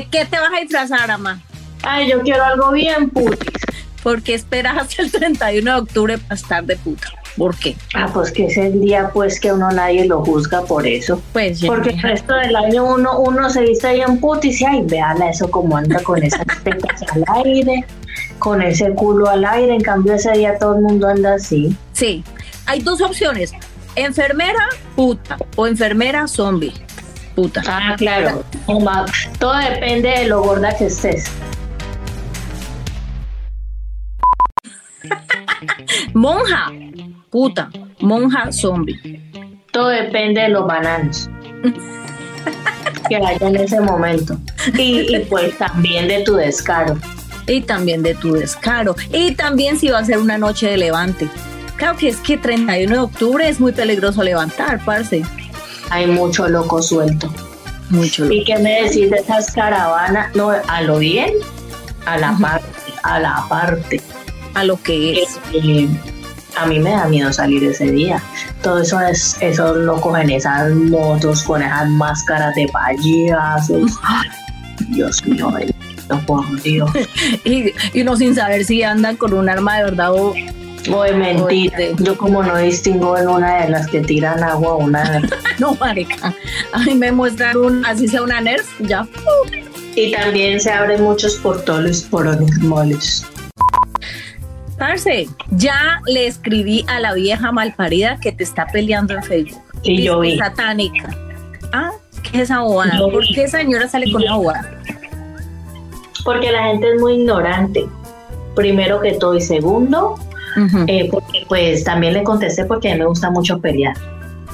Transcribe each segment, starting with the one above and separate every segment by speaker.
Speaker 1: ¿De qué te vas a disfrazar, Ama?
Speaker 2: Ay, yo quiero algo bien putis.
Speaker 1: ¿Por qué esperas hasta el 31 de octubre para estar de puta? ¿Por qué?
Speaker 2: Ah, pues que es el día pues que uno nadie lo juzga por eso.
Speaker 1: Pues
Speaker 2: Porque el resto del año uno, uno se viste ahí en putis y ay, véala eso como anda con esas tetas al aire, con ese culo al aire. En cambio ese día todo el mundo anda así.
Speaker 1: Sí, hay dos opciones. Enfermera, puta. O enfermera, zombie. Puta.
Speaker 2: Ah, claro. Todo depende de lo gorda que estés.
Speaker 1: Monja, puta. Monja, zombie.
Speaker 2: Todo depende de los bananos que haya en ese momento. Y, y pues también de tu descaro.
Speaker 1: Y también de tu descaro. Y también si va a ser una noche de levante. Claro que es que 31 de octubre es muy peligroso levantar, parce.
Speaker 2: Hay mucho loco suelto.
Speaker 1: Mucho.
Speaker 2: ¿Y qué me decís de esas caravanas? No, a lo bien, a la parte, a la parte.
Speaker 1: A lo que es.
Speaker 2: Eh, a mí me da miedo salir ese día. Todo eso es, esos locos en esas motos con esas máscaras de payasos. Ay, Dios mío, bendito por Dios.
Speaker 1: Y, y uno sin saber si andan con un arma de verdad o
Speaker 2: O de mentira.
Speaker 1: Oye.
Speaker 2: Yo como no distingo en una de las que tiran agua, una
Speaker 1: no, marica. A mí me muestran un, así sea una Nerf, ya.
Speaker 2: Y también se abren muchos portales paranormales.
Speaker 1: Parce, ya le escribí a la vieja malparida que te está peleando en Facebook.
Speaker 2: Sí, yo vi.
Speaker 1: Satánica. Ah, ¿qué es esa bobada?
Speaker 2: Yo
Speaker 1: ¿Por
Speaker 2: vi.
Speaker 1: qué esa señora sale con la bobada?
Speaker 2: Porque la gente es muy ignorante. Primero que todo y segundo, Eh, porque pues también le contesté porque a mí me gusta mucho pelear.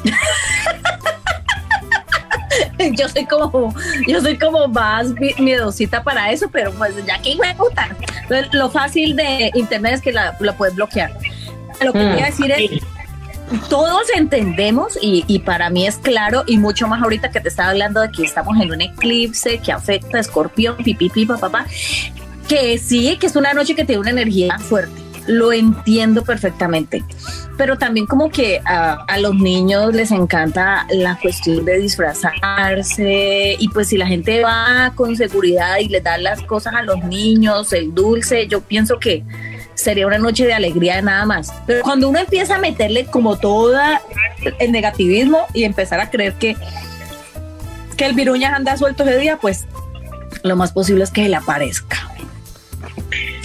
Speaker 1: yo soy como, yo soy como más mi- miedosita para eso, pero pues ya que de puta. Entonces, Lo fácil de internet es que la, la puedes bloquear. Lo que
Speaker 2: Mm,
Speaker 1: quería decir es, todos entendemos y, y para mí es claro y mucho más ahorita que te estaba hablando de que estamos en un eclipse que afecta a Escorpión, pipi, pipi, papá, que sí, que es una noche que tiene una energía fuerte. Lo entiendo perfectamente, pero también como que a, los niños les encanta la cuestión de disfrazarse y pues si la gente va con seguridad y les da las cosas a los niños, el dulce, yo pienso que sería una noche de alegría nada más. Pero cuando uno empieza a meterle como toda el negativismo y empezar a creer que, que el viruñas anda suelto ese día, pues lo más posible es que le aparezca.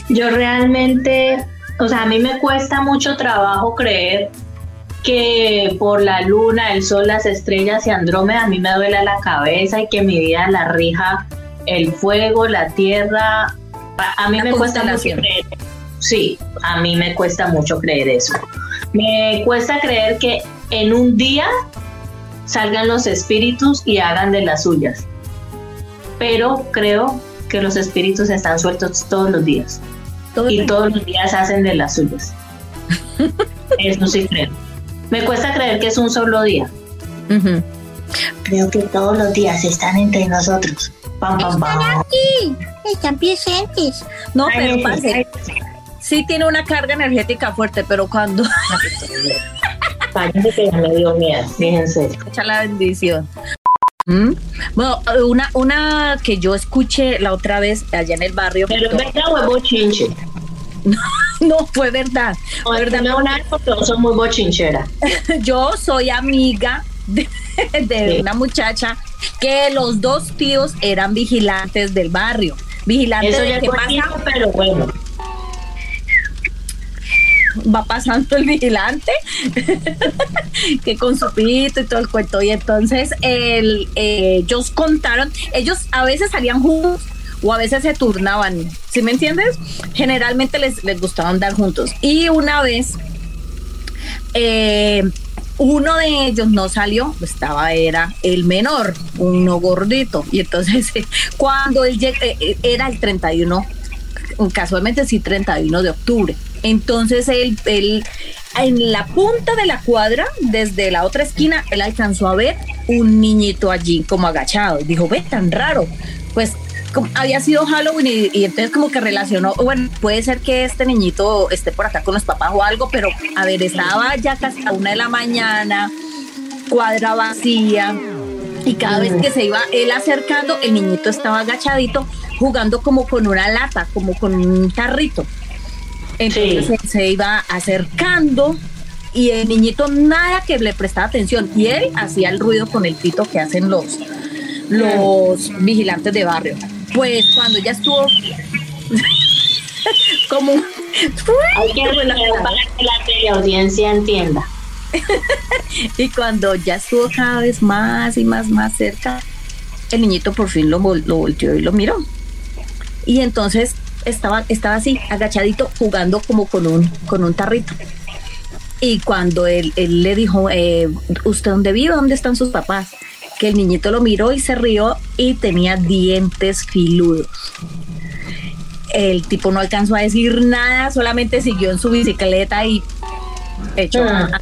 Speaker 2: Yo realmente, o sea, a mí me cuesta mucho trabajo creer que por la luna, el sol, las estrellas y Andrómeda a mí me duele la cabeza y que mi vida la rija el fuego, la tierra. A, mí
Speaker 1: La
Speaker 2: me cuesta mucho creer. Sí, a mí me cuesta mucho creer eso. Me cuesta creer que en un día salgan los espíritus y hagan de las suyas. Pero creo que los espíritus están sueltos todos los días
Speaker 1: Todo
Speaker 2: y todos los días hacen de las suyas. Eso sí creo. Me cuesta creer que es un solo día. Creo que todos los días están entre nosotros. Pam, pam, pam.
Speaker 1: Están presentes. No, pero parce,
Speaker 2: ay,
Speaker 1: sí tiene una carga energética fuerte, pero cuando
Speaker 2: Parece que ya me dio miedo, fíjense.
Speaker 1: echa la bendición. ¿Mm? Bueno, una, una que yo escuché la otra vez allá en el barrio.
Speaker 2: Pero es verdad o es bochinche.
Speaker 1: No, fue verdad.
Speaker 2: O
Speaker 1: Fue verdad.
Speaker 2: una vez porque yo soy muy bochinchera.
Speaker 1: Yo soy amiga de, de
Speaker 2: Sí.
Speaker 1: una muchacha que los dos tíos eran vigilantes del barrio. Vigilantes
Speaker 2: Eso
Speaker 1: de
Speaker 2: ya es
Speaker 1: qué pasa,
Speaker 2: pero bueno.
Speaker 1: Va pasando el vigilante que con su pito y todo el cuento y entonces eh, ellos contaron ellos a veces salían juntos o a veces se turnaban ¿sí me entiendes? generalmente les, les gustaba andar juntos y una vez eh, uno de ellos no salió, estaba, era el menor, uno gordito. Y entonces, cuando él llega, eh, eh, era el 31, casualmente sí, 31 de octubre. Entonces él, él, en la punta de la cuadra, desde la otra esquina, él alcanzó a ver un niñito allí como agachado. Dijo, ve, tan raro. Pues había sido Halloween y, entonces como que relacionó, bueno, puede ser que este niñito esté por acá con los papás o algo, pero a ver, estaba ya casi a una de la mañana, cuadra vacía, y cada vez que se iba él acercando, el niñito estaba agachadito jugando como con una lata, como con un tarrito. Entonces se iba acercando y el niñito nada que le prestaba atención y él hacía el ruido con el pito que hacen los, los vigilantes de barrio. Pues cuando ya estuvo como
Speaker 2: hay que para que la teleaudiencia entienda.
Speaker 1: y cuando ya estuvo cada vez más y más más cerca, el niñito por fin lo, lo volteó y lo miró. Y entonces estaba, estaba así, agachadito, jugando como con un, con un tarrito. Y cuando él, le dijo, eh, ¿usted dónde vive? ¿Dónde están sus papás? que el niñito lo miró y se rió y tenía dientes filudos. El tipo no alcanzó a decir nada, solamente siguió en su bicicleta y hecho ah.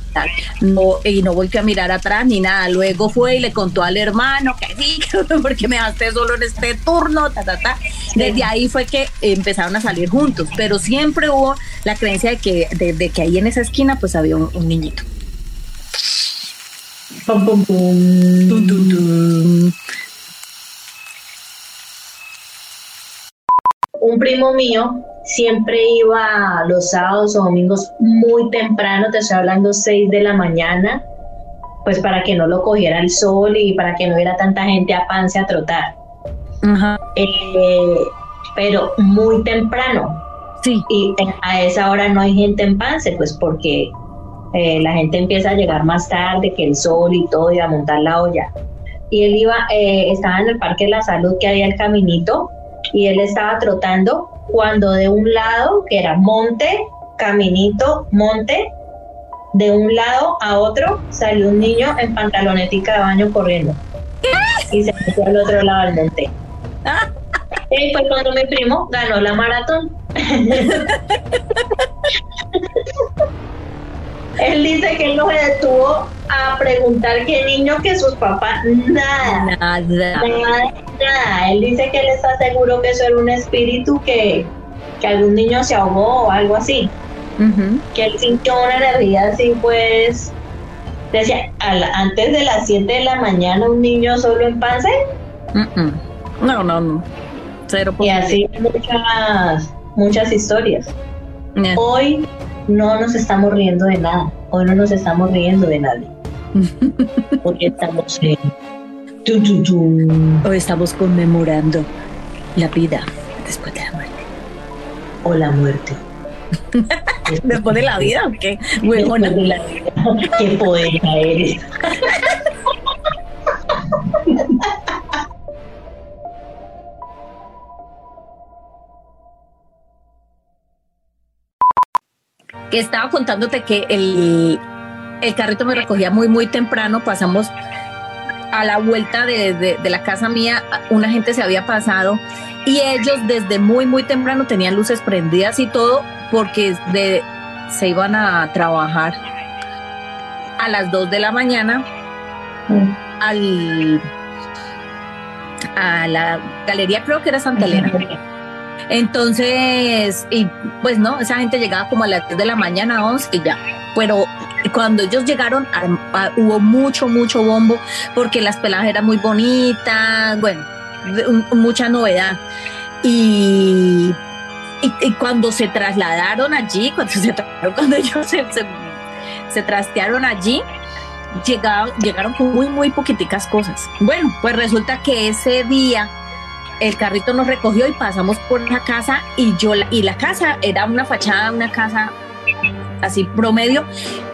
Speaker 1: no, y no volvió a mirar atrás ni nada. Luego fue y le contó al hermano que sí, porque me dejaste solo en este turno, ta, ta, ta. Desde ahí fue que empezaron a salir juntos, pero siempre hubo la creencia de que, de, que ahí en esa esquina pues había un niñito.
Speaker 2: Un primo mío siempre iba los sábados o domingos muy temprano, te estoy hablando 6 de la mañana, pues para que no lo cogiera el sol y para que no hubiera tanta gente a panse a trotar. Eh, pero muy temprano.
Speaker 1: Sí.
Speaker 2: Y a esa hora no hay gente en Pance, pues porque eh, la gente empieza a llegar más tarde que el sol y todo y a montar la olla. Y él iba, eh, estaba en el Parque de la Salud que había el caminito y él estaba trotando cuando de un lado, que era monte, caminito, monte, de un lado a otro salió un niño en pantalonetica de baño corriendo. Y se metió al otro lado del monte. Y fue cuando mi primo ganó la maratón. Él dice que él no se detuvo a preguntar qué niño que sus papás, nada. Nada. Nada, Él dice que él está seguro que eso era un espíritu que, que algún niño se ahogó o algo así. Que él sintió una energía así, pues. Decía, antes de las 7 de la mañana, un niño solo en pase.
Speaker 1: No, no, no.
Speaker 2: Cero y así muchas, muchas historias. Hoy no nos estamos riendo de nada. Hoy no nos estamos riendo de nadie. Porque estamos en...
Speaker 1: Hoy estamos conmemorando la vida después de la muerte.
Speaker 2: O la muerte.
Speaker 1: después de la vida, ¿o qué?
Speaker 2: De la vida. Qué poeta eres.
Speaker 1: Que estaba contándote que el, carrito me recogía muy, muy temprano, pasamos a la vuelta de, la casa mía, una gente se había pasado y ellos desde muy, muy temprano tenían luces prendidas y todo porque de, se iban a trabajar a las 2 de la mañana al, a la galería, creo que era Santa Elena. Entonces, y pues no, esa gente llegaba como a las 10 de la mañana, 11 y ya. Pero cuando ellos llegaron, hubo mucho, mucho bombo, porque las peladas eran muy bonitas, bueno, mucha novedad. Y, y, cuando se trasladaron allí, cuando, se, cuando ellos se, se, trastearon allí, llegaron, llegaron con muy, muy poquiticas cosas. Bueno, pues resulta que ese día el carrito nos recogió y pasamos por la casa y yo y la casa era una fachada, una casa así promedio,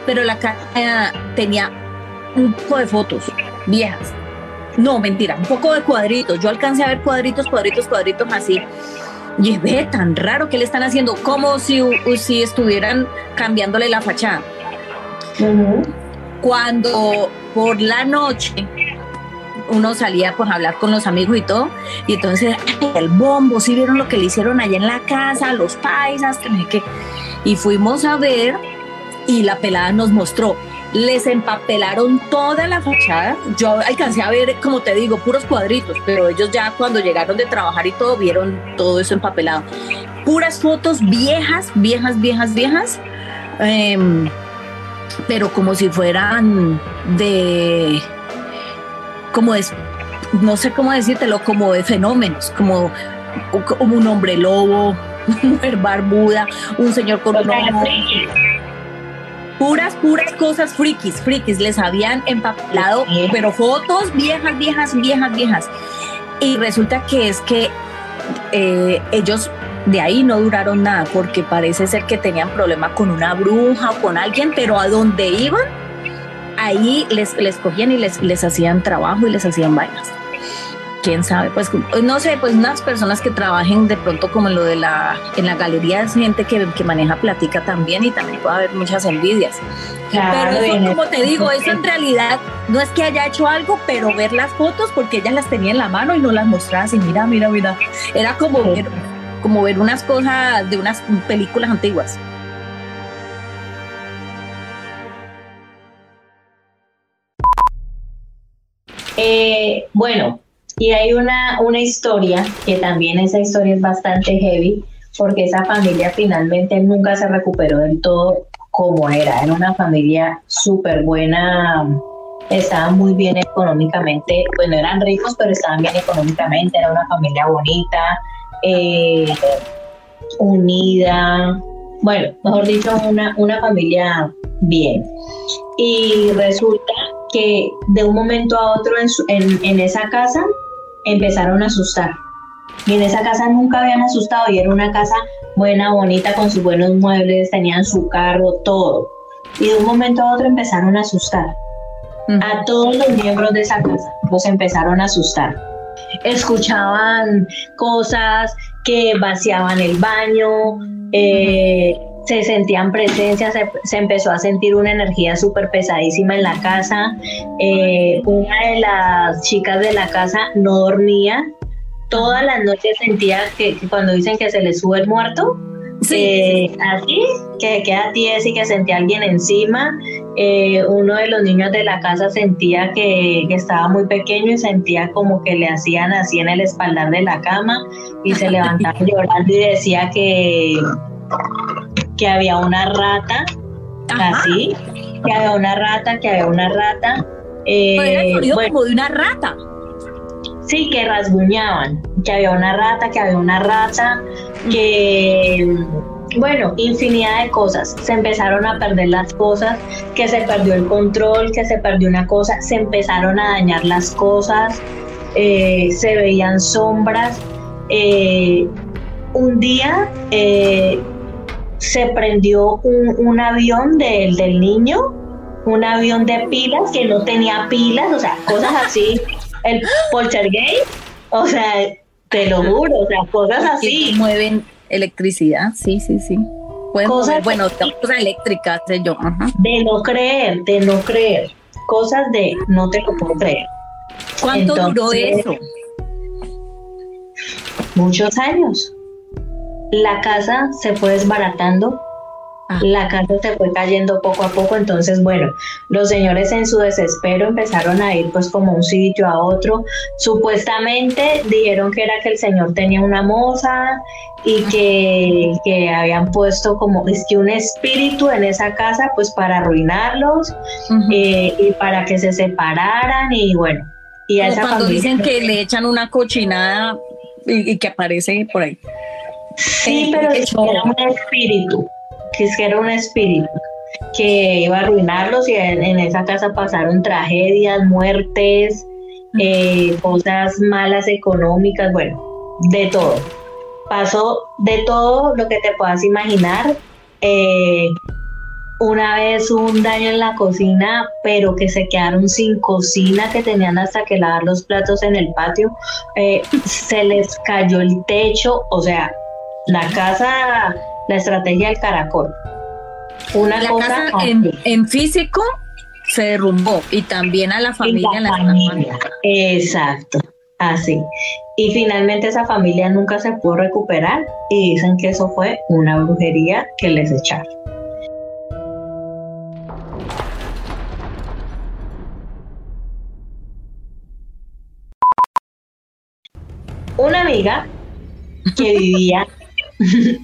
Speaker 1: pero la casa tenía un poco de fotos viejas. No, mentira, un poco de cuadritos. Yo alcancé a ver cuadritos, cuadritos, cuadritos así. Y ve tan raro que le están haciendo, como si, si estuvieran cambiándole la fachada. cuando por la noche uno salía pues a hablar con los amigos y todo, y entonces el bombo, si vieron lo que le hicieron allá en la casa, los paisas, que no sé qué, y fuimos a ver y la pelada nos mostró, les empapelaron toda la fachada, yo alcancé a ver, como te digo, puros cuadritos, pero ellos ya cuando llegaron de trabajar y todo, vieron todo eso empapelado, puras fotos viejas, viejas, viejas, viejas, em, pero como si fueran de, como de, no sé cómo decírtelo, como de fenómenos, como, como un hombre lobo, una mujer barbuda, un señor con un ojo. Puras, puras cosas frikis, frikis, les habían empapelado, pero fotos viejas, viejas, viejas, viejas. Y resulta que es que eh, ellos de ahí no duraron nada porque parece ser que tenían problema con una bruja o con alguien, pero a donde iban, ahí les, les cogían y les, les hacían trabajo y les hacían vainas. Quién sabe, pues no sé, pues unas personas que trabajen de pronto como en lo de la, en la galería es gente que, que maneja platica también y también puede haber muchas envidias. pero eso, como te digo, eso en realidad no es que haya hecho algo, pero ver las fotos porque ella las tenía en la mano y no las mostraba así, mira, mira, mira. Era como ver como ver unas cosas de unas películas antiguas.
Speaker 2: Eh, bueno, y hay una, una historia, que también esa historia es bastante heavy, porque esa familia finalmente nunca se recuperó del todo como era. Era una familia súper buena, estaban muy bien económicamente, bueno, eran ricos, pero estaban bien económicamente, era una familia bonita, eh, unida, bueno, mejor dicho, una, una familia bien. Y resulta que de un momento a otro en, en, esa casa empezaron a asustar. Y en esa casa nunca habían asustado y era una casa buena, bonita, con sus buenos muebles, tenían su carro, todo. Y de un momento a otro empezaron a asustar. A todos los miembros de esa casa los empezaron a asustar escuchaban cosas que vaciaban el baño, eh, se sentían presencias, se, empezó a sentir una energía súper pesadísima en la casa. Eh, una de las chicas de la casa no dormía, todas las noches sentía que, cuando dicen que se le sube el muerto, Sí. Eh, así, que queda tiesa y que sentía alguien encima. Eh, uno de los niños de la casa sentía que, estaba muy pequeño y sentía como que le hacían así en el espaldar de la cama y se levantaba llorando y decía que, que había una rata, así, que había una rata, que había una rata.
Speaker 1: Eh, como de una rata.
Speaker 2: Sí, que rasguñaban, que había una rata, que había una rata, que bueno, infinidad de cosas. Se empezaron a perder las cosas, que se perdió el control, que se perdió una cosa, se empezaron a dañar las cosas, eh, se veían sombras. Eh, un día eh, se prendió un, avión del niño, un avión de pilas que no tenía pilas, o sea, cosas así. El poltergeist, o sea, te lo juro, o sea, cosas así.
Speaker 1: mueven electricidad, sí, sí, sí. Pueden cosas bueno, cosas eléctricas, sé yo.
Speaker 2: De no creer, de no creer. Cosas de no te lo puedo creer.
Speaker 1: ¿Cuánto duró eso?
Speaker 2: Muchos años. La casa se fue desbaratando Ah. La casa se fue cayendo poco a poco, entonces bueno, los señores en su desespero empezaron a ir pues como un sitio a otro. Supuestamente dijeron que era que el señor tenía una moza y que, que habían puesto como es que un espíritu en esa casa pues para arruinarlos eh, y para que se separaran y bueno. Y
Speaker 1: a esa cuando dicen que le echan una cochinada y, que aparece por ahí.
Speaker 2: Sí, pero era un espíritu que es que era un espíritu que iba a arruinarlos y en, esa casa pasaron tragedias, muertes, eh, cosas malas económicas, bueno, de todo. Pasó de todo lo que te puedas imaginar. Eh, una vez un daño en la cocina, pero que se quedaron sin cocina, que tenían hasta que lavar los platos en el patio. Eh, se les cayó el techo, o sea, la casa la estrategia del caracol.
Speaker 1: Una cosa casa en, físico se derrumbó y también a la familia.
Speaker 2: Y la familia. Exacto, así. Y finalmente esa familia nunca se pudo recuperar y dicen que eso fue una brujería que les echaron. Una amiga que vivía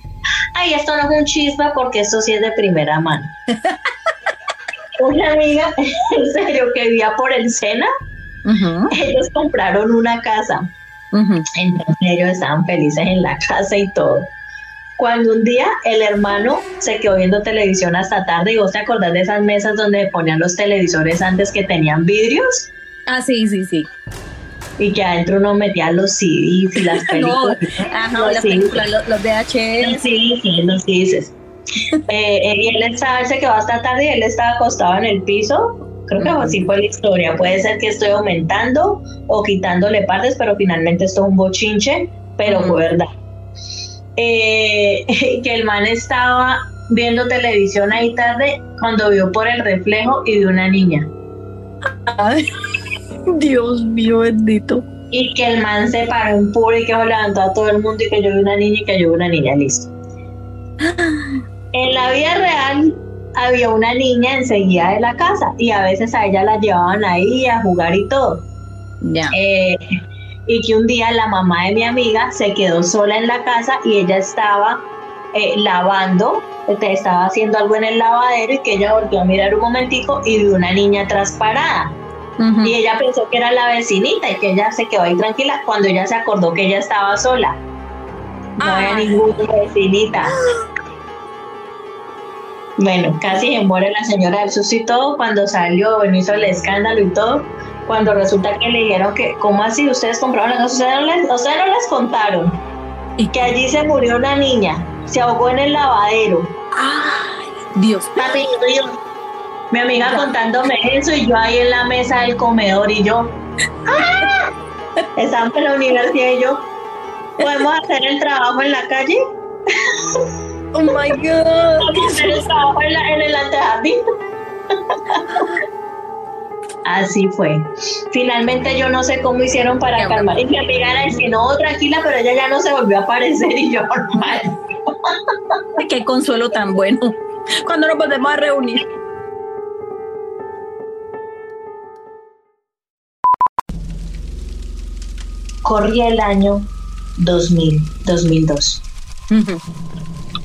Speaker 2: Ay, esto no es un chisme porque esto sí es de primera mano. Una amiga, en serio, que vivía por el Sena, ellos compraron una casa. Entonces ellos estaban felices en la casa y todo. Cuando un día el hermano se quedó viendo televisión hasta tarde, y vos te acordás de esas mesas donde ponían los televisores antes que tenían vidrios.
Speaker 1: Ah, sí, sí, sí
Speaker 2: y que adentro uno metía los CDs y las películas.
Speaker 1: los, las películas los, VHS.
Speaker 2: Sí, sí, los CDs. Eh, eh, y él estaba, se quedó hasta tarde y él estaba acostado en el piso. Creo que así fue la historia. Puede ser que estoy aumentando o quitándole partes, pero finalmente esto es un bochinche, pero fue verdad. Eh, que el man estaba viendo televisión ahí tarde cuando vio por el reflejo y vio una niña.
Speaker 1: Dios mío bendito.
Speaker 2: Y que el man se paró en puro y que levantó a todo el mundo y que yo vi una niña y que yo vi una niña, listo. En la vida real había una niña enseguida de la casa y a veces a ella la llevaban ahí a jugar y todo.
Speaker 1: Ya.
Speaker 2: Eh, y que un día la mamá de mi amiga se quedó sola en la casa y ella estaba eh, lavando, estaba haciendo algo en el lavadero y que ella volvió a mirar un momentico y vio una niña Y ella pensó que era la vecinita y que ella se quedó ahí tranquila cuando ella se acordó que ella estaba sola. No había ninguna vecinita. Bueno, casi se muere la señora del susto y todo cuando salió, bueno, hizo el escándalo y todo. Cuando resulta que le dijeron que, ¿cómo así? Ustedes compraron las cosas, ustedes no les, no les contaron. Y que allí se murió una niña, se ahogó en el lavadero.
Speaker 1: Ay, Dios.
Speaker 2: Papi, Dios mi amiga contándome eso y yo ahí en la mesa del comedor y yo, ¡ah! Estamos en la universidad y yo, ¿podemos hacer el trabajo en la calle?
Speaker 1: Oh my God.
Speaker 2: ¿Podemos hacer el trabajo en, en el antejardín? Así fue. Finalmente yo no sé cómo hicieron para calmar. Y mi amiga era que no, tranquila, pero ella ya no se volvió a aparecer y yo normal.
Speaker 1: Qué consuelo tan bueno. Cuando nos volvemos a reunir.
Speaker 2: Corría el año 2000, 2002.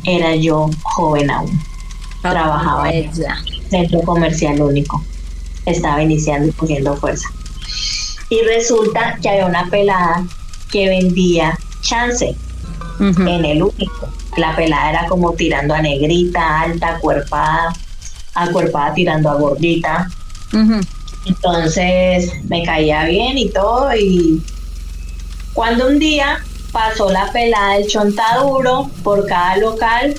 Speaker 2: Era yo joven aún. Ah, Trabajaba en centro comercial único. Estaba iniciando y cogiendo fuerza. Y resulta que había una pelada que vendía chance en el único. La pelada era como tirando a negrita, alta, cuerpada, acuerpada tirando a gordita. Entonces me caía bien y todo y cuando un día pasó la pelada del chontaduro por cada local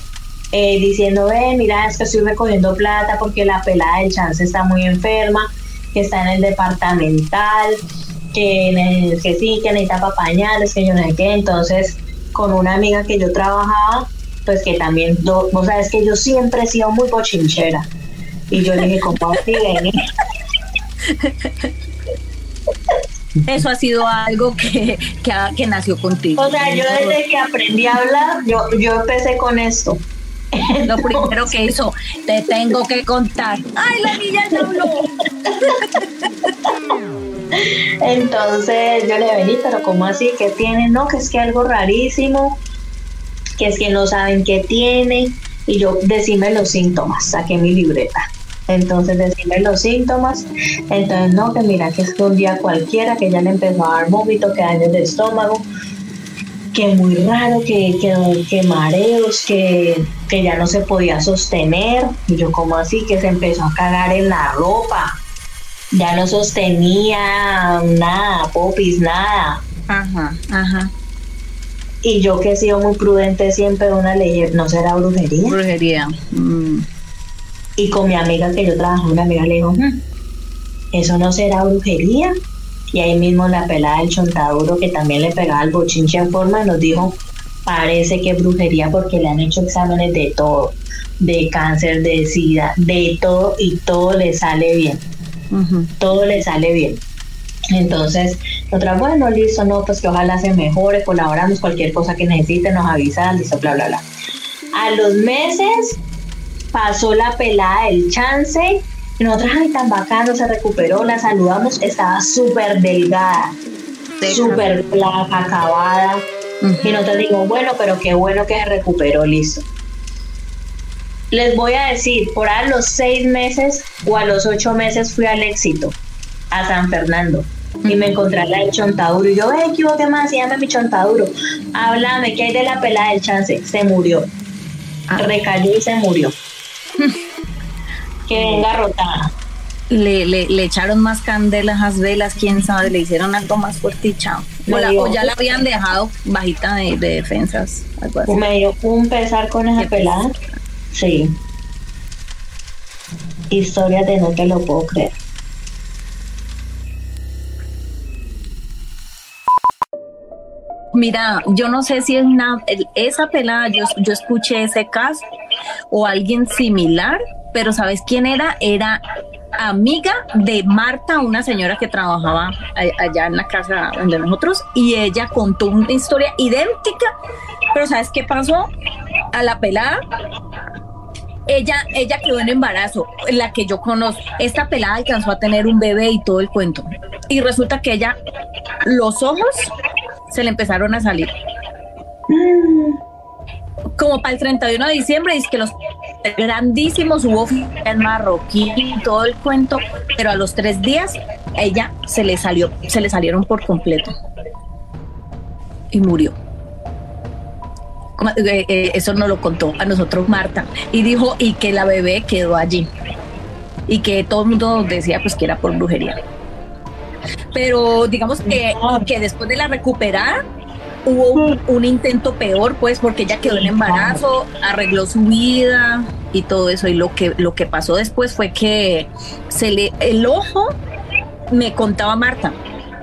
Speaker 2: eh, diciendo, ve, mira, es que estoy recogiendo plata porque la pelada del chance está muy enferma, que está en el departamental, que, que sí, que necesita papañales, que yo no sé qué. Entonces, con una amiga que yo trabajaba, pues que también, vos sabes que yo siempre he sido muy bochinchera. Y yo le dije, ¿cómo así,
Speaker 1: eso ha sido algo que, que, nació contigo.
Speaker 2: O sea, yo desde que aprendí a hablar, yo, yo empecé con esto.
Speaker 1: Lo primero que hizo, te tengo que contar. ¡Ay, la niña ya habló!
Speaker 2: Entonces yo le vení, pero ¿cómo así? ¿Qué tiene? No, que es que algo rarísimo, que es que no saben qué tiene. Y yo, decime los síntomas, saqué mi libreta. Entonces decirle los síntomas, entonces no, que mira que es que un día cualquiera que ya le empezó a dar vómito, que daños de estómago, que muy raro, que, que, mareos, que, que ya no se podía sostener. Y yo como así, que se empezó a cagar en la ropa, ya no sostenía nada, popis, nada.
Speaker 1: Ajá, ajá.
Speaker 2: Y yo que he sido muy prudente siempre, una ley, ¿no será brujería?
Speaker 1: Brujería. Mm.
Speaker 2: Y con mi amiga que yo trabajaba, una amiga le dijo, ¿eso no será brujería? Y ahí mismo la pelada del chontaduro que también le pegaba el bochinche en forma nos dijo, parece que es brujería porque le han hecho exámenes de todo, de cáncer, de sida, de todo y todo le sale bien. Todo le sale bien. Entonces, otra, bueno, listo, no, pues que ojalá se mejore, colaboramos, cualquier cosa que necesite, nos avisan, listo, bla, bla, bla. A los meses pasó la pelada del chance, y nosotros, ay, tan bacano, se recuperó, la saludamos, estaba súper delgada, súper flaca, acabada. Y nosotros digo, bueno, pero qué bueno que se recuperó, listo. Les voy a decir, por a los seis meses o a los ocho meses fui al éxito, a San Fernando y me encontré la del chontaduro. Y yo, eh, ¿qué hubo? ¿Qué más? Llame mi chontaduro. Háblame, ¿qué hay de la pelada del chance? Se murió. Ah. Recayó y se murió. Que venga rotada.
Speaker 1: Le, le, echaron más candelas a velas, quién sabe, le hicieron algo más fuerte y chao. O, ya la habían dejado bajita de, defensas. Algo así.
Speaker 2: Me dio un pesar con esa pelada. Sí. Historia de no te lo puedo creer.
Speaker 1: Mira, yo no sé si es una, esa pelada, yo, yo escuché ese caso o alguien similar, pero ¿sabes quién era? Era amiga de Marta, una señora que trabajaba allá en la casa de nosotros, y ella contó una historia idéntica, pero ¿sabes qué pasó? A la pelada ella, ella quedó en embarazo, la que yo conozco. Esta pelada alcanzó a tener un bebé y todo el cuento. Y resulta que ella, los ojos se le empezaron a salir. Como para el 31 de diciembre, dice que los grandísimos hubo en marroquí todo el cuento, pero a los tres días ella se le salió, se le salieron por completo. Y murió. Eh, eh, eso nos lo contó a nosotros Marta. Y dijo y que la bebé quedó allí. Y que todo el mundo decía pues que era por brujería. Pero digamos que, que después de la recuperar hubo un, intento peor, pues, porque ella quedó en embarazo, arregló su vida y todo eso. Y lo que, lo que pasó después fue que se le, el ojo, me contaba Marta,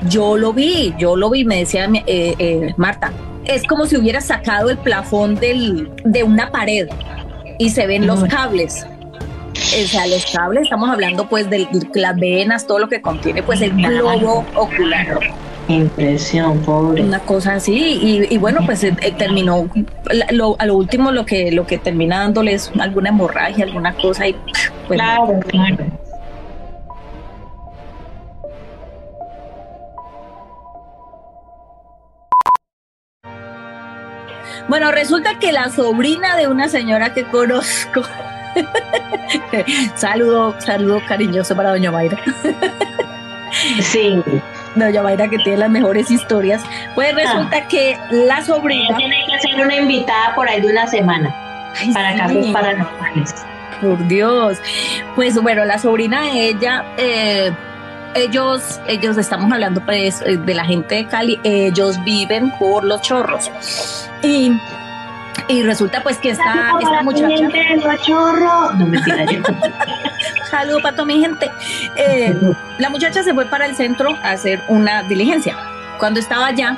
Speaker 1: yo lo vi, yo lo vi, me decía eh, eh, Marta, es como si hubiera sacado el plafón del, de una pared y se ven los cables o sea, los cables, estamos hablando pues de las venas, todo lo que contiene pues el globo ocular.
Speaker 2: Impresión, pobre.
Speaker 1: Una cosa así, y, bueno, pues eh, eh, terminó, a lo último lo que, lo que termina dándole es alguna hemorragia, alguna cosa, y pues, claro, claro. Bueno, resulta que la sobrina de una señora que conozco saludo, saludo cariñoso para doña Mayra.
Speaker 2: sí.
Speaker 1: Doña Mayra que tiene las mejores historias. Pues resulta ah. que la sobrina...
Speaker 2: Tiene que ser una invitada por ahí de una semana. para casos paranormales.
Speaker 1: Por Dios. Pues bueno, la sobrina de ella... Eh, ellos, ellos estamos hablando pues de la gente de Cali, ellos viven por los chorros. Y y resulta pues que esta, esta muchacha. No me Saludo para toda mi gente. Eh, la muchacha se fue para el centro a hacer una diligencia. Cuando estaba allá,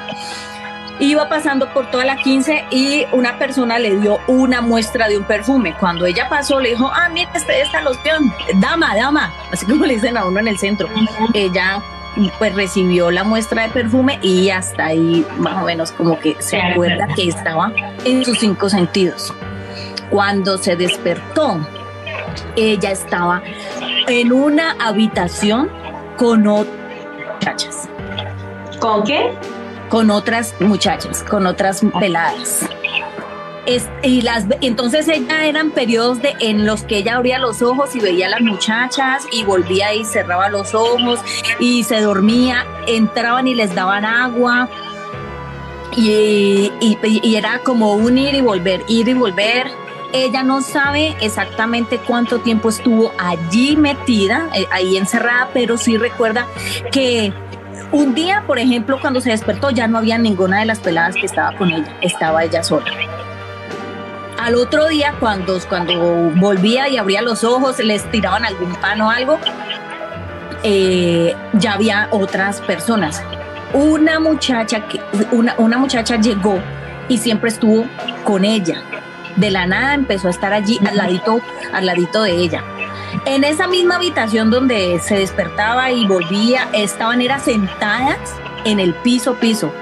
Speaker 1: iba pasando por toda la 15 y una persona le dio una muestra de un perfume. Cuando ella pasó, le dijo, ah, mira, este, esta loción, dama, dama, así como le dicen a uno en el centro. Ella pues recibió la muestra de perfume y hasta ahí más o menos como que se acuerda que estaba en sus cinco sentidos. Cuando se despertó, ella estaba en una habitación con otras muchachas.
Speaker 2: ¿Con qué?
Speaker 1: Con otras muchachas, con otras peladas y las entonces ella eran periodos de en los que ella abría los ojos y veía a las muchachas y volvía y cerraba los ojos y se dormía, entraban y les daban agua y, era como un ir y volver, ir y volver. Ella no sabe exactamente cuánto tiempo estuvo allí metida, eh, ahí encerrada, pero sí recuerda que un día, por ejemplo, cuando se despertó ya no había ninguna de las peladas que estaba con ella, estaba ella sola. Al otro día, cuando, cuando volvía y abría los ojos, les tiraban algún pan o algo, eh, ya había otras personas. Una muchacha, una, una muchacha llegó y siempre estuvo con ella. De la nada empezó a estar allí al ladito, al ladito de ella. En esa misma habitación donde se despertaba y volvía, estaban era sentadas en el piso piso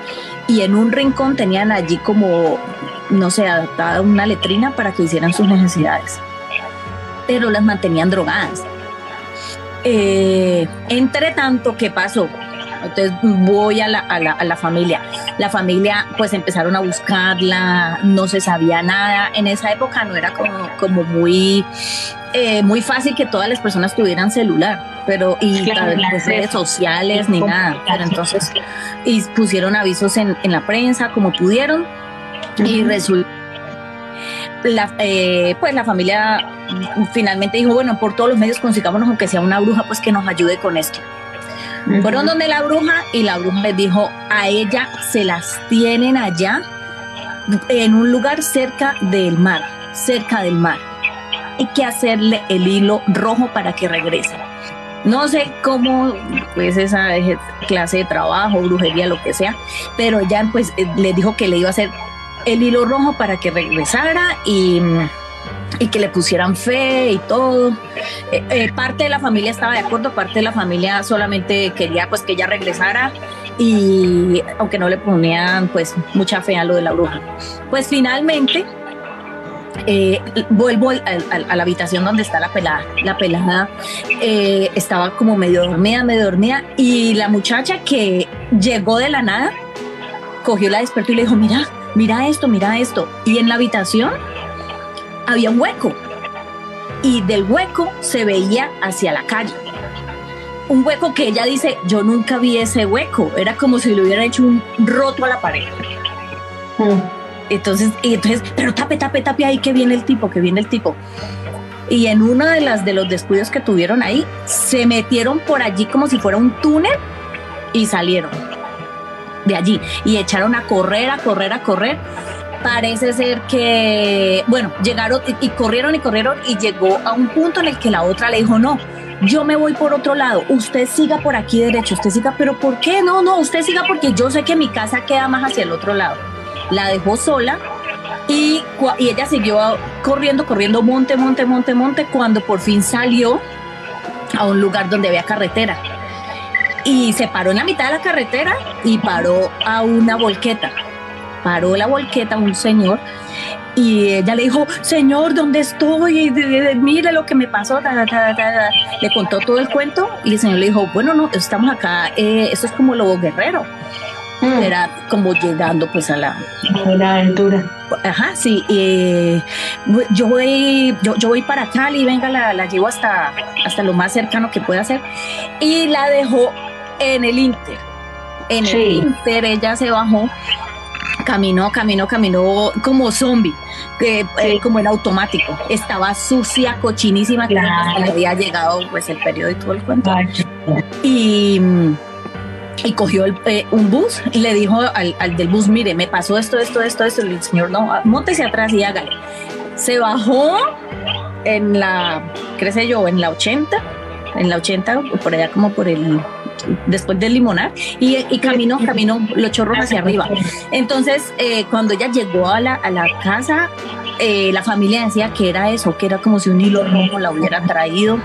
Speaker 1: y en un rincón tenían allí como, no sé, adaptada una letrina para que hicieran sus necesidades. Pero las mantenían drogadas. Eh, entre tanto, ¿qué pasó? Entonces voy a la, a, la, a la, familia. La familia pues empezaron a buscarla, no se sabía nada. En esa época no era como, como muy, eh, muy fácil que todas las personas tuvieran celular, pero y claro, redes sociales ni nada. Pero entonces y pusieron avisos en, en la prensa como pudieron uh -huh. y resulta la, eh, pues la familia finalmente dijo, bueno, por todos los medios consigámonos aunque sea una bruja, pues que nos ayude con esto. Fueron donde la bruja y la bruja les dijo, a ella se las tienen allá en un lugar cerca del mar, cerca del mar. Hay que hacerle el hilo rojo para que regrese. No sé cómo, pues esa clase de trabajo, brujería, lo que sea, pero ella pues le dijo que le iba a hacer el hilo rojo para que regresara y, y que le pusieran fe y todo. Eh, eh, parte de la familia estaba de acuerdo, parte de la familia solamente quería pues que ella regresara y aunque no le ponían pues mucha fe a lo de la bruja. Pues finalmente eh, vuelvo al, al, a la habitación donde está la pelada. La pelada eh, estaba como medio dormida, medio dormida y la muchacha que llegó de la nada cogió la despertó y le dijo, mira, mira esto, mira esto. Y en la habitación había un hueco y del hueco se veía hacia la calle. Un hueco que ella dice, yo nunca vi ese hueco, era como si le hubieran hecho un roto a la pared. Mm. Entonces, y entonces, pero tape, tape, tape ahí que viene el tipo, que viene el tipo. Y en uno de, las, de los descuidos que tuvieron ahí, se metieron por allí como si fuera un túnel y salieron de allí y echaron a correr, a correr, a correr. Parece ser que, bueno, llegaron y, corrieron y corrieron y llegó a un punto en el que la otra le dijo, no, yo me voy por otro lado, usted siga por aquí derecho, usted siga, pero ¿por qué? No, no, usted siga porque yo sé que mi casa queda más hacia el otro lado. La dejó sola y, y ella siguió corriendo, corriendo monte, monte, monte, monte, cuando por fin salió a un lugar donde había carretera y se paró en la mitad de la carretera y paró a una volqueta. Paró la volqueta un señor y ella le dijo, señor, ¿dónde estoy? Mire lo que me pasó. Le contó todo el cuento y el señor le dijo, bueno, no, estamos acá, eh, esto es como Lobo Guerrero. Mm. Era como llegando pues a la...
Speaker 2: La aventura.
Speaker 1: Ajá, sí. Eh, yo, voy, yo, yo voy para Cali, venga, la, la llevo hasta, hasta lo más cercano que pueda hacer. Y la dejó en el Inter. En sí. el Inter ella se bajó, caminó, caminó, caminó como zombie, sí. eh, como en automático. Estaba sucia, cochinísima, claro. que le había llegado pues el periodo y todo el cuento. Ay. Y, y cogió el, eh, un bus y le dijo al, al, del bus, mire, me pasó esto, esto, esto, esto. Y el señor, no, montese atrás y hágale. Se bajó en la, qué sé yo, en la 80, en la 80, por allá como por el después del limonar y, y caminó, caminó los chorros hacia arriba. Entonces, eh, cuando ella llegó a la, a la casa, eh, la familia decía que era eso, que era como si un hilo rojo la hubieran traído,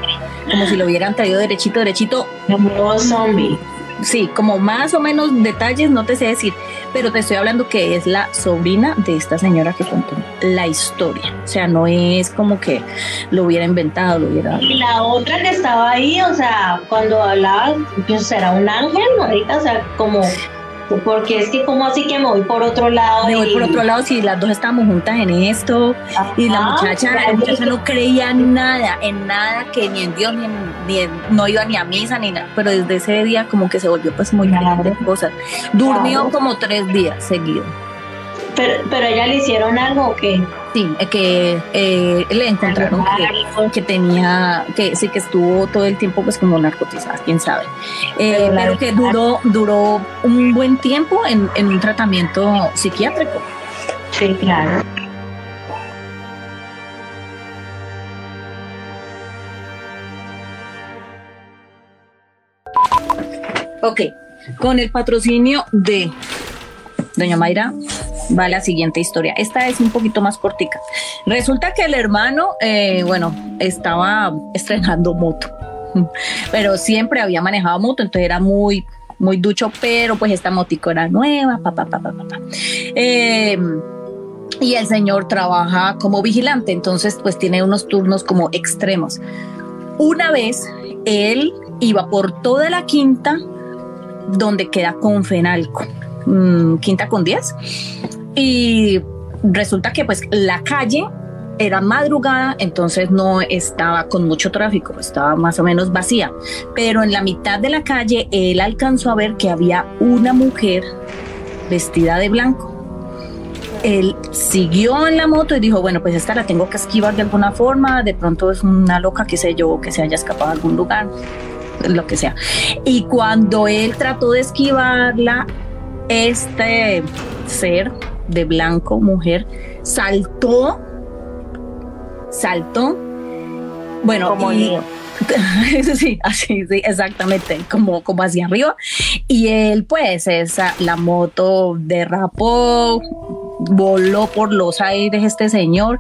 Speaker 1: como si lo hubieran traído derechito, derechito.
Speaker 2: Como zombie.
Speaker 1: Sí, como más o menos detalles, no te sé decir, pero te estoy hablando que es la sobrina de esta señora que contó la historia. O sea, no es como que lo hubiera inventado, lo hubiera.
Speaker 2: Y la otra que estaba ahí, o sea, cuando hablaba, pues era un ángel, ahorita, o sea, como. Porque es que, como así que me voy por otro lado?
Speaker 1: Me voy por otro lado si las dos estábamos juntas en esto. Ajá, y la muchacha, la muchacha no creía en nada, en nada, que ni en Dios, ni, en, ni en, no iba ni a misa, ni nada. Pero desde ese día, como que se volvió, pues, muy claro. de cosas. Durmió claro. como tres días seguidos.
Speaker 2: Pero, pero ella le hicieron algo o qué?
Speaker 1: Sí, que eh, le encontraron que, que, tenía, que sí que estuvo todo el tiempo pues como narcotizada, quién sabe. Eh, pero, que duró, duró un buen tiempo en, en un tratamiento psiquiátrico.
Speaker 2: Sí, claro.
Speaker 1: Ok, con el patrocinio de Doña Mayra, va la siguiente historia. Esta es un poquito más cortica. Resulta que el hermano, eh, bueno, estaba estrenando moto, pero siempre había manejado moto, entonces era muy, muy ducho, pero pues esta motico era nueva, papá, papá, papá. y el señor trabaja como vigilante, entonces pues tiene unos turnos como extremos. Una vez él iba por toda la quinta donde queda Confenalco, mm, quinta con 10, y resulta que pues la calle era madrugada, entonces no estaba con mucho tráfico, estaba más o menos vacía. Pero en la mitad de la calle él alcanzó a ver que había una mujer vestida de blanco. Él siguió en la moto y dijo, bueno, pues esta la tengo que esquivar de alguna forma, de pronto es una loca, qué sé yo, que se haya escapado a algún lugar, lo que sea. Y cuando él trató de esquivarla, este ser de blanco, mujer, saltó, saltó, bueno,
Speaker 3: como
Speaker 1: y, sí, así, sí, exactamente, como, como hacia arriba. Y él, pues, esa, la moto derrapó, voló por los aires este señor.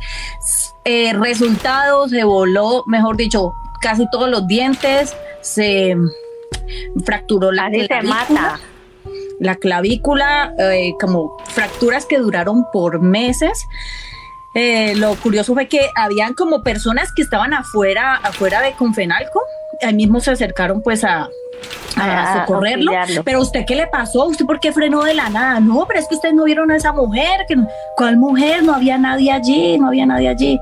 Speaker 1: Eh, resultado, se voló, mejor dicho, casi todos los dientes, se fracturó la clavícula, la clavícula, eh, como fracturas que duraron por meses. Eh, lo curioso fue que habían como personas que estaban afuera, afuera de Confenalco, ahí mismo se acercaron pues a, a, socorrerlo. Pero usted qué le pasó? ¿Usted por qué frenó de la nada? No, pero es que ustedes no vieron a esa mujer. Que, ¿Cuál mujer? No había nadie allí, no había nadie allí.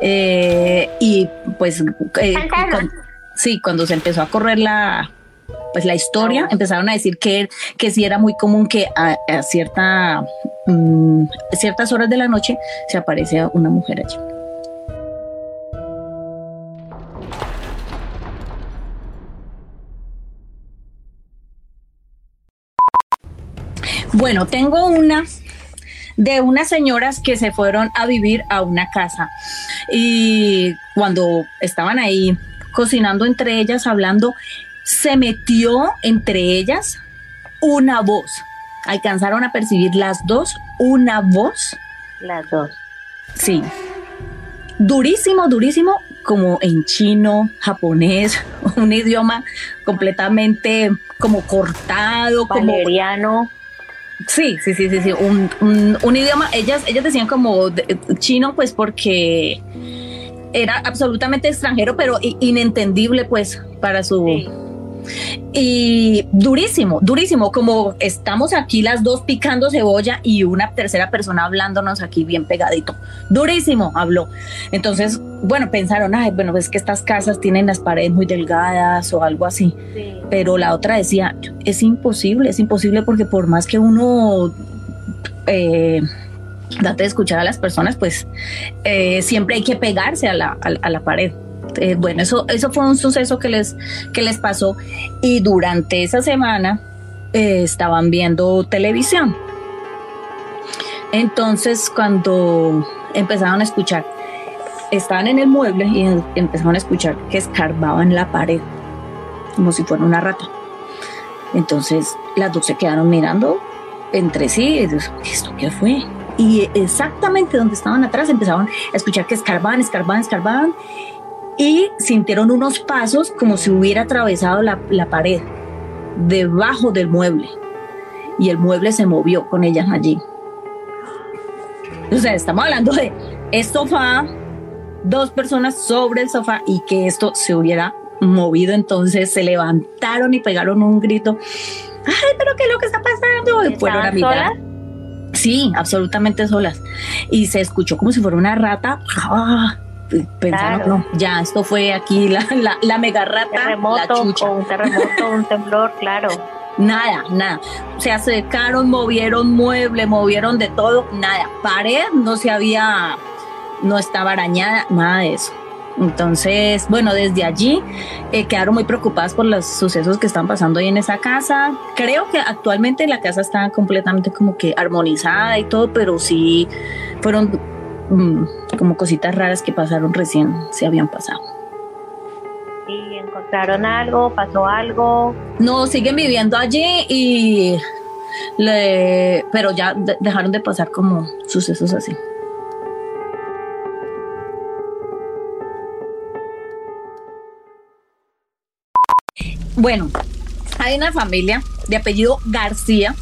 Speaker 1: Eh, y pues eh, sí, cuando se empezó a correr la pues la historia, empezaron a decir que, que sí era muy común que a, cierta, mm, ciertas horas de la noche se aparece una mujer allí. Bueno, tengo una de unas señoras que se fueron a vivir a una casa y cuando estaban ahí cocinando entre ellas, hablando, se metió entre ellas una voz. Alcanzaron a percibir las dos una voz.
Speaker 3: Las dos.
Speaker 1: Sí. Durísimo, durísimo, como en chino, japonés, un idioma completamente como cortado,
Speaker 3: Valeriano.
Speaker 1: Sí, sí, sí, sí, sí. Un, un, idioma, ellas, ellas decían como chino, pues porque era absolutamente extranjero, pero inentendible, pues, para su. Y durísimo, durísimo, como estamos aquí las dos picando cebolla y una tercera persona hablándonos aquí bien pegadito. Durísimo, habló. Entonces, bueno, pensaron, ay, bueno, es que estas casas tienen las paredes muy delgadas o algo así. Pero la otra decía, es imposible, es imposible porque por más que uno eh, date de escuchar a las personas, pues eh, siempre hay que pegarse a la, a, la pared. Eh, bueno, eso, eso fue un suceso que les, que les pasó y durante esa semana estaban viendo televisión. Entonces, cuando empezaron a escuchar estaban en el mueble y empezaron a escuchar que escarbaban la pared como si fuera una rata. Entonces las dos se quedaron mirando entre sí. ¿Esto qué fue? Y exactamente donde estaban atrás empezaron a escuchar que escarbaban, escarbaban, escarbaban y sintieron unos pasos como si hubiera atravesado la, la pared debajo del mueble y el mueble se movió con ellas allí. O sea, estamos hablando de sofá, dos personas sobre el sofá y que esto se hubiera movido, entonces se levantaron y pegaron un grito. Ay, pero ¿qué es lo que está pasando? Y fueron a mirar. Sí, absolutamente solas. Y se escuchó como si fuera una rata. Ah, pensaron, no, ya, esto fue aquí la, la, mega rata.
Speaker 3: Terremoto, un terremoto, un temblor, claro.
Speaker 1: Nada, nada. Se acercaron, movieron mueble, movieron de todo, nada. Pared no se había no estaba arañada, nada de eso. Entonces, bueno, desde allí eh, quedaron muy preocupadas por los sucesos que están pasando ahí en esa casa. Creo que actualmente la casa está completamente como que armonizada y todo, pero sí fueron mm, como cositas raras que pasaron recién, se habían pasado.
Speaker 3: ¿Y encontraron algo? ¿Pasó algo?
Speaker 1: No, siguen viviendo allí y le, pero ya de- dejaron de pasar como sucesos así. Bueno, hay una familia de apellido García.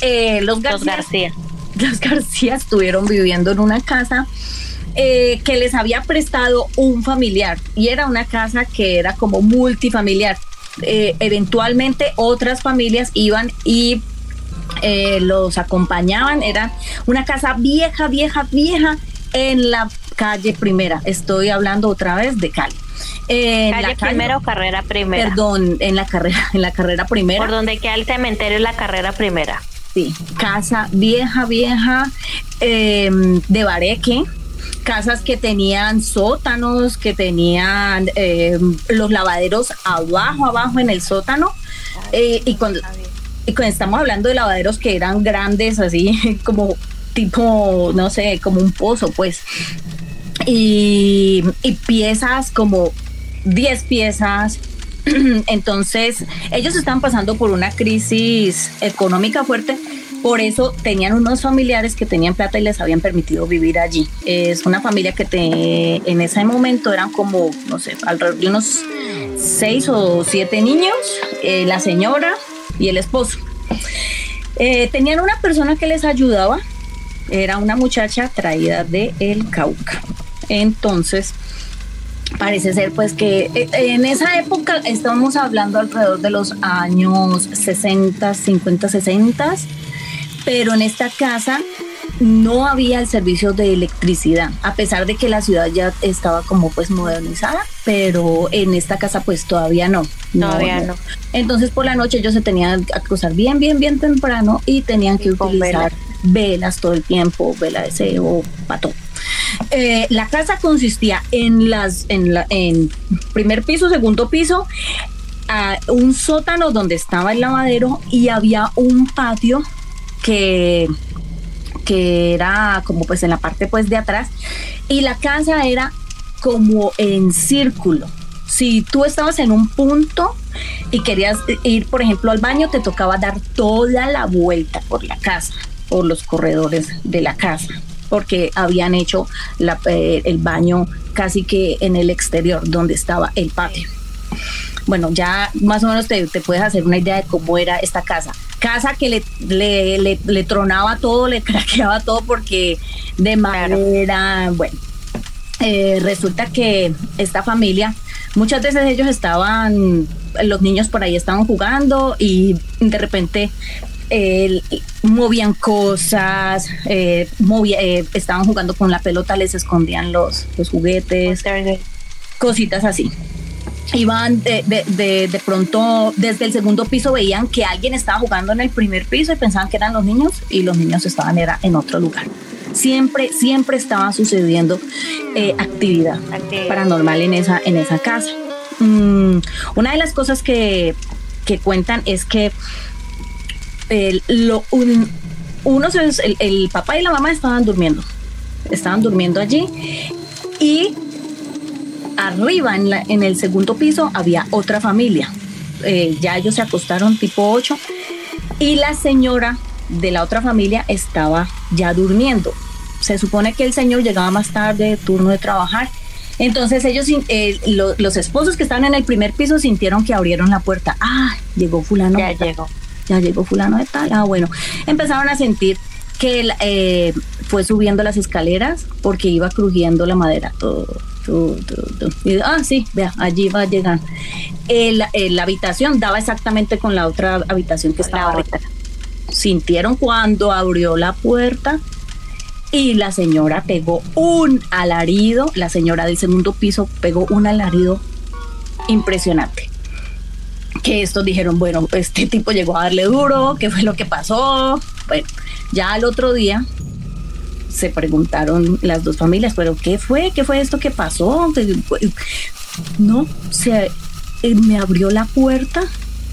Speaker 1: Eh, los
Speaker 4: Los
Speaker 1: García
Speaker 4: García.
Speaker 1: Los García estuvieron viviendo en una casa eh, que les había prestado un familiar y era una casa que era como multifamiliar. Eh, eventualmente otras familias iban y eh, los acompañaban. Era una casa vieja, vieja, vieja en la calle primera. Estoy hablando otra vez de Cali. En
Speaker 4: Calle
Speaker 1: la
Speaker 4: primera o carrera primera.
Speaker 1: Perdón, en la carrera, en la carrera primera.
Speaker 4: Por donde queda el cementerio es la carrera primera.
Speaker 1: Sí, casa vieja, vieja, eh, de bareque, casas que tenían sótanos, que tenían eh, los lavaderos abajo, abajo en el sótano. eh, y, cuando, y cuando estamos hablando de lavaderos que eran grandes, así como tipo, no sé, como un pozo, pues. Y, y piezas como 10 piezas, entonces, ellos están pasando por una crisis económica fuerte, por eso tenían unos familiares que tenían plata y les habían permitido vivir allí. Es una familia que en ese momento eran como, no sé, alrededor de unos seis o siete niños, eh, la señora y el esposo. Eh, tenían una persona que les ayudaba, era una muchacha traída de El Cauca. Entonces, parece ser pues que eh, en esa época estamos hablando alrededor de los años 60, 50, 60, pero en esta casa no había el servicio de electricidad, a pesar de que la ciudad ya estaba como pues modernizada, pero en esta casa pues todavía no.
Speaker 4: Todavía no.
Speaker 1: Entonces por la noche ellos se tenían que acostar bien, bien, bien temprano y tenían que utilizar velas todo el tiempo, vela de cebo, pato. Eh, la casa consistía en las en la primer piso, segundo piso, un sótano donde estaba el lavadero y había un patio que que era como pues en la parte pues de atrás y la casa era como en círculo. Si tú estabas en un punto y querías ir, por ejemplo, al baño, te tocaba dar toda la vuelta por la casa, por los corredores de la casa, porque habían hecho la- eh, el baño casi que en el exterior, donde estaba el patio. Bueno, ya más o menos te, te puedes hacer una idea de cómo era esta casa. Casa que le, le, le- le tronaba todo, le craqueaba todo porque de madera, bueno. Eh, resulta que esta familia, muchas veces ellos estaban, los niños por ahí estaban jugando y de repente eh, movían cosas, eh, movía- eh, estaban jugando con la pelota, les escondían los, los juguetes, cositas así. Iban de, de, de, de pronto desde el segundo piso veían que alguien estaba jugando en el primer piso y pensaban que eran los niños y los niños estaban era en otro lugar. Siempre, siempre estaba sucediendo eh, actividad
Speaker 4: Actividad.
Speaker 1: paranormal en esa, en esa casa. Mm, una de las cosas que, que cuentan es que el, lo, el, papá y la mamá estaban durmiendo, estaban durmiendo allí y arriba en, la- en el segundo piso había otra familia. Eh, ya ellos se acostaron tipo 8 y la señora de la otra familia estaba ya durmiendo. Se supone que el señor llegaba más tarde, turno de trabajar. Entonces ellos, eh, lo- los esposos que estaban en el primer piso sintieron que abrieron la puerta. Ah, llegó fulano.
Speaker 4: Ya
Speaker 1: de
Speaker 4: llegó.
Speaker 1: Ya llegó fulano de tal. Ah, bueno. Empezaron a sentir que eh, fue subiendo las escaleras porque iba crujiendo la madera. Todo, todo, todo, todo. Y, ah, sí, vea, allí va a llegar. El- el- la habitación daba exactamente con la otra habitación que estaba
Speaker 4: La
Speaker 1: arriba. Sintieron cuando abrió la puerta y la señora pegó un alarido, la señora del segundo piso pegó un alarido impresionante. Que estos dijeron, bueno, este tipo llegó a darle duro, ¿qué fue lo que pasó? Bueno, ya al otro día se preguntaron las dos familias, pero ¿qué fue? ¿Qué fue esto que pasó? No, se eh, me abrió la puerta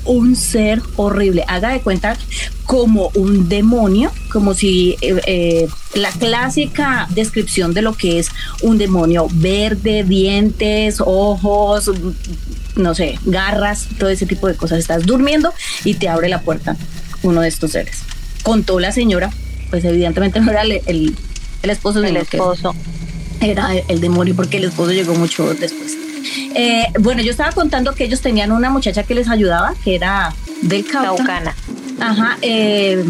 Speaker 1: un ser horrible. Haga de cuenta como un demonio, como si eh, eh, la clásica descripción de lo que es un demonio verde, dientes, ojos, no sé, garras, todo ese tipo de cosas. Estás durmiendo y te abre la puerta uno de estos seres. Contó la señora, pues evidentemente no era el, el, el esposo,
Speaker 4: El
Speaker 1: que
Speaker 4: esposo.
Speaker 1: era el demonio porque el esposo llegó mucho después. Eh, bueno, yo estaba contando que ellos tenían una muchacha que les ayudaba, que era del Cauca.
Speaker 4: Caucana.
Speaker 1: Ajá, eh,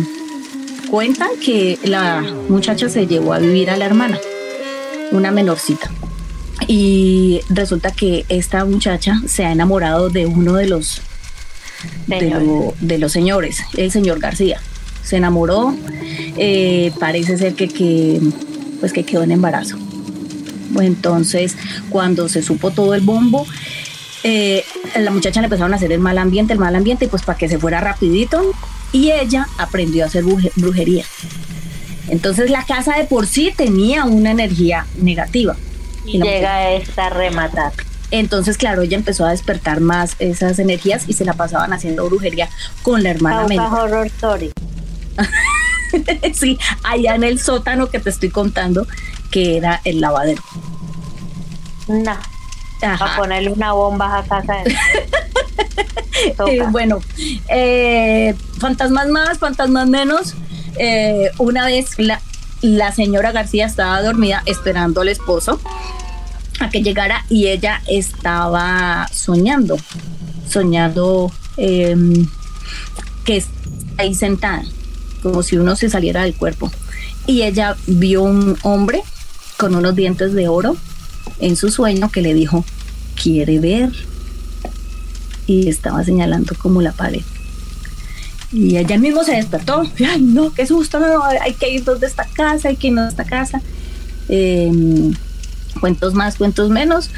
Speaker 1: cuentan que la muchacha se llevó a vivir a la hermana, una menorcita. Y resulta que esta muchacha se ha enamorado de uno de los de,
Speaker 4: Señor.
Speaker 1: lo- de los señores, el señor García. Se enamoró, eh, parece ser que, que, pues que quedó en embarazo. Entonces, cuando se supo todo el bombo, eh, la muchacha le empezaron a hacer el mal ambiente, el mal ambiente, y pues para que se fuera rapidito, y ella aprendió a hacer bruje- brujería. Entonces la casa de por sí tenía una energía negativa.
Speaker 4: Y llega esta a rematar.
Speaker 1: entonces, claro, ella empezó a despertar más esas energías y se la pasaban haciendo brujería con la hermana menor.
Speaker 4: Horror Story.
Speaker 1: sí, allá en el sótano que te estoy contando, que era el lavadero.
Speaker 4: No. A
Speaker 1: Ajá.
Speaker 4: ponerle una bomba a casa. de-
Speaker 1: Eh, bueno, eh, fantasmas más, fantasmas menos. Eh, una vez la, la señora García estaba dormida esperando al esposo a que llegara y ella estaba soñando, soñando eh, que está ahí sentada, como si uno se saliera del cuerpo. Y ella vio un hombre con unos dientes de oro en su sueño que le dijo, ¿quiere ver? y estaba señalando como la pared. Y ella mismo se despertó. Ay, no, qué susto, no, hay que irnos de esta casa, hay que irnos de esta casa. Eh, cuentos más, cuentos menos.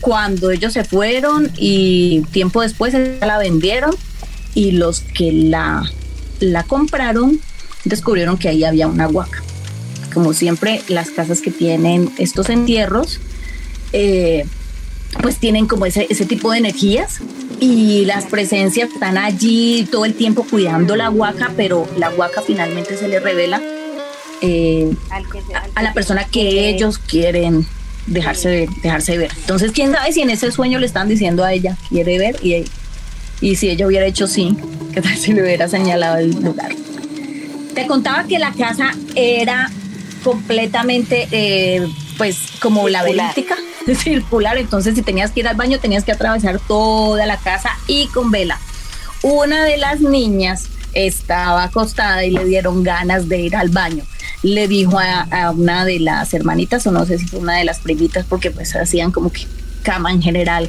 Speaker 1: Cuando ellos se fueron y tiempo después la vendieron y los que la, la compraron descubrieron que ahí había una huaca. Como siempre, las casas que tienen estos entierros, eh, pues tienen como ese, ese tipo de energías y las presencias están allí todo el tiempo cuidando la huaca, pero la huaca finalmente se le revela eh, a la persona que ellos quieren dejarse ver, dejarse ver. Entonces, quién sabe si en ese sueño le están diciendo a ella, quiere ver, y, y si ella hubiera hecho sí, qué tal si le hubiera señalado el lugar. Te contaba que la casa era completamente, eh, pues, como
Speaker 4: Circular.
Speaker 1: laberíntica, circular. Entonces, si tenías que ir al baño, tenías que atravesar toda la casa y con vela. Una de las niñas estaba acostada y le dieron ganas de ir al baño. Le dijo a, a una de las hermanitas, o no sé si fue una de las primitas, porque pues hacían como que cama en general.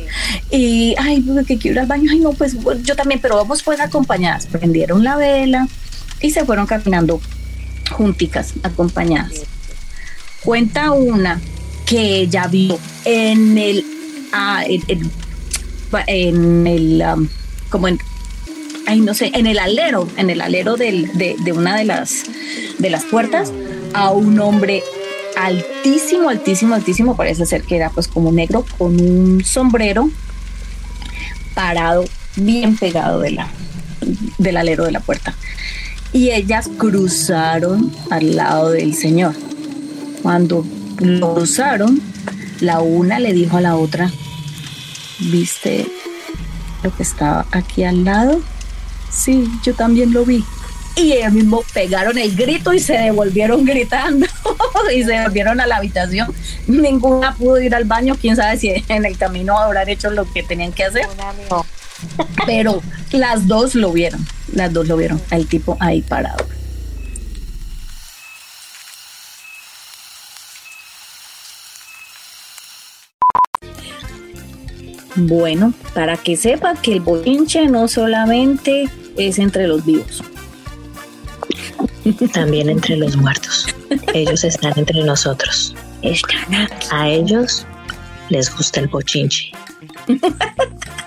Speaker 1: Y, ay, pues, que quiero ir al baño. Ay, no, pues yo también, pero vamos pues acompañadas. Prendieron la vela y se fueron caminando junticas, acompañadas. Cuenta una que ella vio en el, ah, en, el, um, como en, ay, no sé, en el alero, en el alero de, de una de las, de las puertas, a un hombre altísimo, altísimo, altísimo, parece ser que era pues como negro, con un sombrero parado, bien pegado de la, del alero de la puerta. Y ellas cruzaron al lado del señor. Cuando lo cruzaron, la una le dijo a la otra, ¿viste lo que estaba aquí al lado? Sí, yo también lo vi. Y ellos mismos pegaron el grito y se devolvieron gritando y se volvieron a la habitación. Ninguna pudo ir al baño, quién sabe si en el camino habrán hecho lo que tenían que hacer, pero las dos lo vieron, las dos lo vieron, al tipo ahí parado. Bueno, para que sepa que el bochinche no solamente es entre los vivos.
Speaker 5: También entre los muertos. Ellos están entre nosotros.
Speaker 1: Están aquí.
Speaker 5: A ellos les gusta el bochinche.